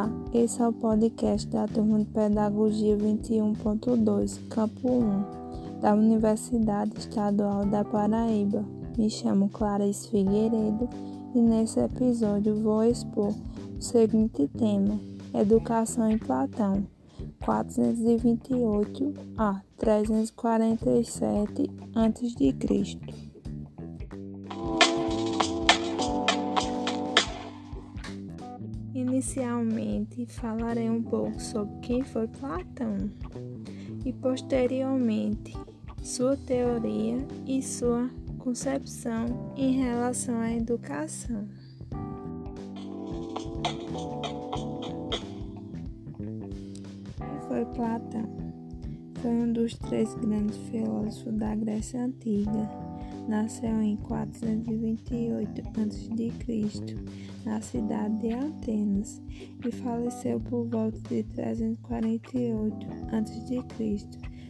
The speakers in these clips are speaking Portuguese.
Olá, esse é o podcast da Turma de Pedagogia 21.2, Campo 1, da Universidade Estadual da Paraíba. Me chamo Clarice Figueiredo e nesse episódio vou expor o seguinte tema: Educação em Platão, 428 a 347 a.C. Inicialmente falarei um pouco sobre quem foi Platão e posteriormente sua teoria e sua concepção em relação à educação. Quem foi Platão? Foi um dos três grandes filósofos da Grécia Antiga Nasceu em 428 a.C. na cidade de Atenas e faleceu por volta de 348 a.C.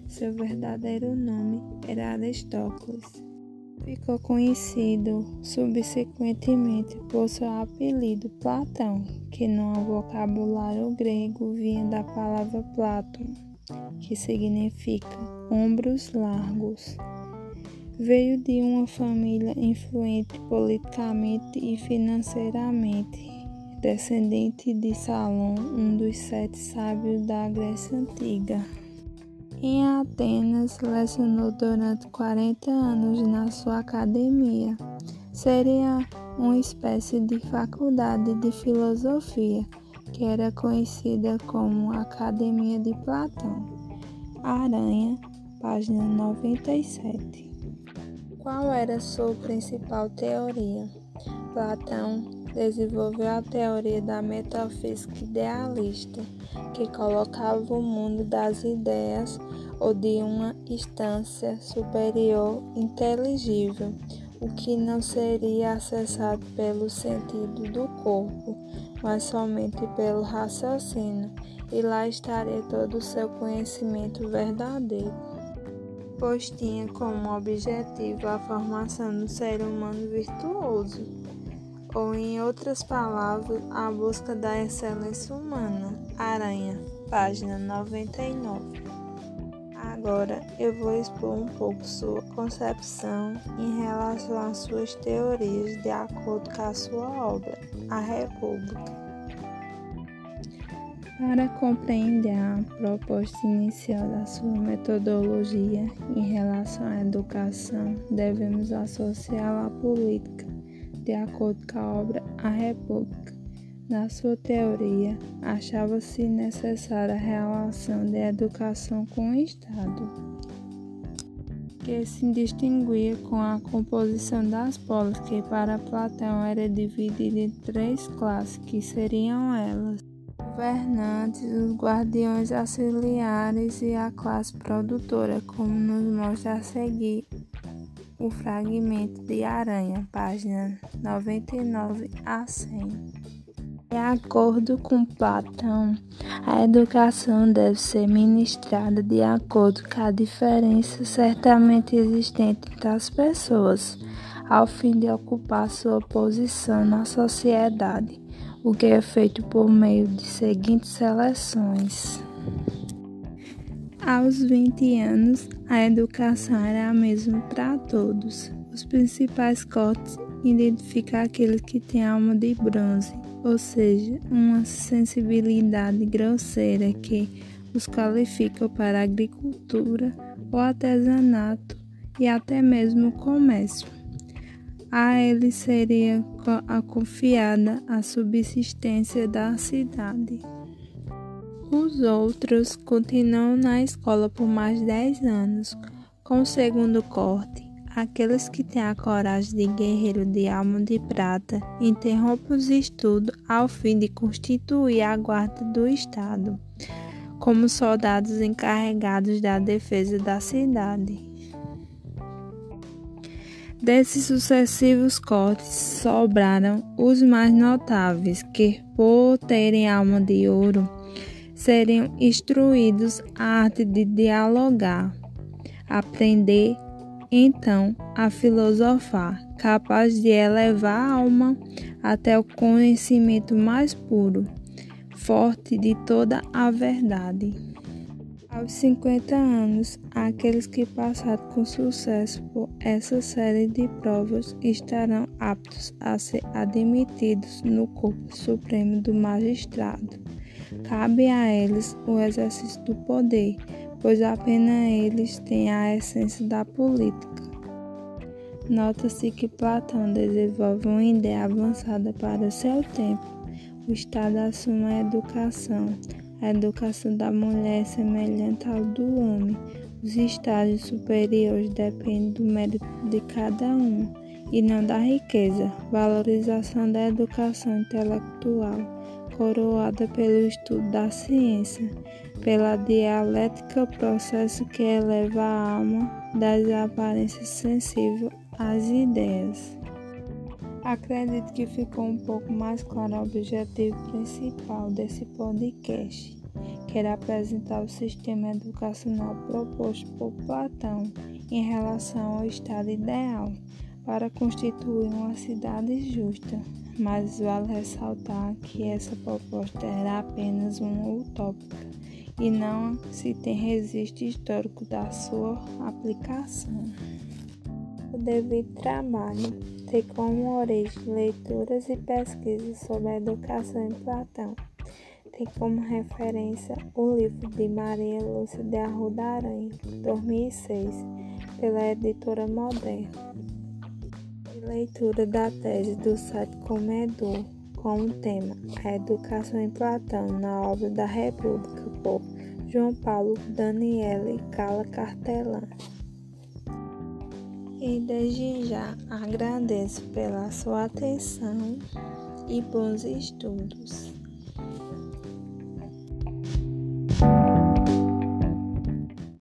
Seu verdadeiro nome era Aristóteles. Ficou conhecido subsequentemente por seu apelido Platão, que no vocabulário grego vinha da palavra Platon, que significa ombros largos. Veio de uma família influente politicamente e financeiramente, descendente de Salom, um dos sete sábios da Grécia Antiga. Em Atenas, lecionou durante 40 anos na sua academia. Seria uma espécie de faculdade de filosofia, que era conhecida como Academia de Platão. Aranha, página 97. Qual era sua principal teoria? Platão desenvolveu a teoria da metafísica idealista, que colocava o mundo das ideias ou de uma instância superior inteligível, o que não seria acessado pelo sentido do corpo, mas somente pelo raciocínio, e lá estaria todo o seu conhecimento verdadeiro pois tinha como objetivo a formação do ser humano virtuoso, ou em outras palavras, a busca da excelência humana. Aranha, página 99. Agora eu vou expor um pouco sua concepção em relação às suas teorias de acordo com a sua obra, A República. Para compreender a proposta inicial da sua metodologia em relação à educação, devemos associá-la à política, de acordo com a obra A República. Na sua teoria, achava-se necessária a relação de educação com o Estado, que se distinguia com a composição das polis, que para Platão era dividida em três classes, que seriam elas governantes, os guardiões auxiliares e a classe produtora, como nos mostra a seguir o fragmento de Aranha, página 99 a 100. De acordo com Platão, a educação deve ser ministrada de acordo com a diferença certamente existente entre as pessoas, ao fim de ocupar sua posição na sociedade o que é feito por meio de seguintes seleções. Aos 20 anos, a educação era a mesma para todos. Os principais cortes identificam aqueles que têm alma de bronze, ou seja, uma sensibilidade grosseira que os qualifica para a agricultura, o artesanato e até mesmo o comércio a ele seria confiada a subsistência da cidade. Os outros continuam na escola por mais 10 anos. Com o segundo corte, aqueles que têm a coragem de guerreiro de alma de prata interrompem os estudos ao fim de constituir a guarda do Estado, como soldados encarregados da defesa da cidade. Desses sucessivos cortes sobraram os mais notáveis, que, por terem alma de ouro, seriam instruídos a arte de dialogar, aprender então a filosofar, capaz de elevar a alma até o conhecimento mais puro, forte de toda a verdade. Aos 50 anos, aqueles que passaram com sucesso por essa série de provas estarão aptos a ser admitidos no corpo supremo do magistrado. Cabe a eles o exercício do poder, pois apenas eles têm a essência da política. Nota-se que Platão desenvolve uma ideia avançada para seu tempo. O Estado assume a educação. A educação da mulher é semelhante ao do homem. Os estágios superiores dependem do mérito de cada um e não da riqueza. Valorização da educação intelectual, coroada pelo estudo da ciência, pela dialética, processo que eleva a alma das aparências sensíveis às ideias. Acredito que ficou um pouco mais claro o objetivo principal desse podcast, que era apresentar o sistema educacional proposto por Platão em relação ao estado ideal para constituir uma cidade justa. Mas vale ressaltar que essa proposta era apenas uma utópica e não se tem registro histórico da sua aplicação. Devido trabalho tem como origem leituras e pesquisas sobre a educação em Platão. Tem como referência o livro de Maria Lúcia de Arruda Aranha, 2006, pela editora Moderna. E leitura da tese do site Comedor, com o tema A Educação em Platão na obra da República, por João Paulo Daniele Cala Cartelã. E desde já agradeço pela sua atenção e bons estudos.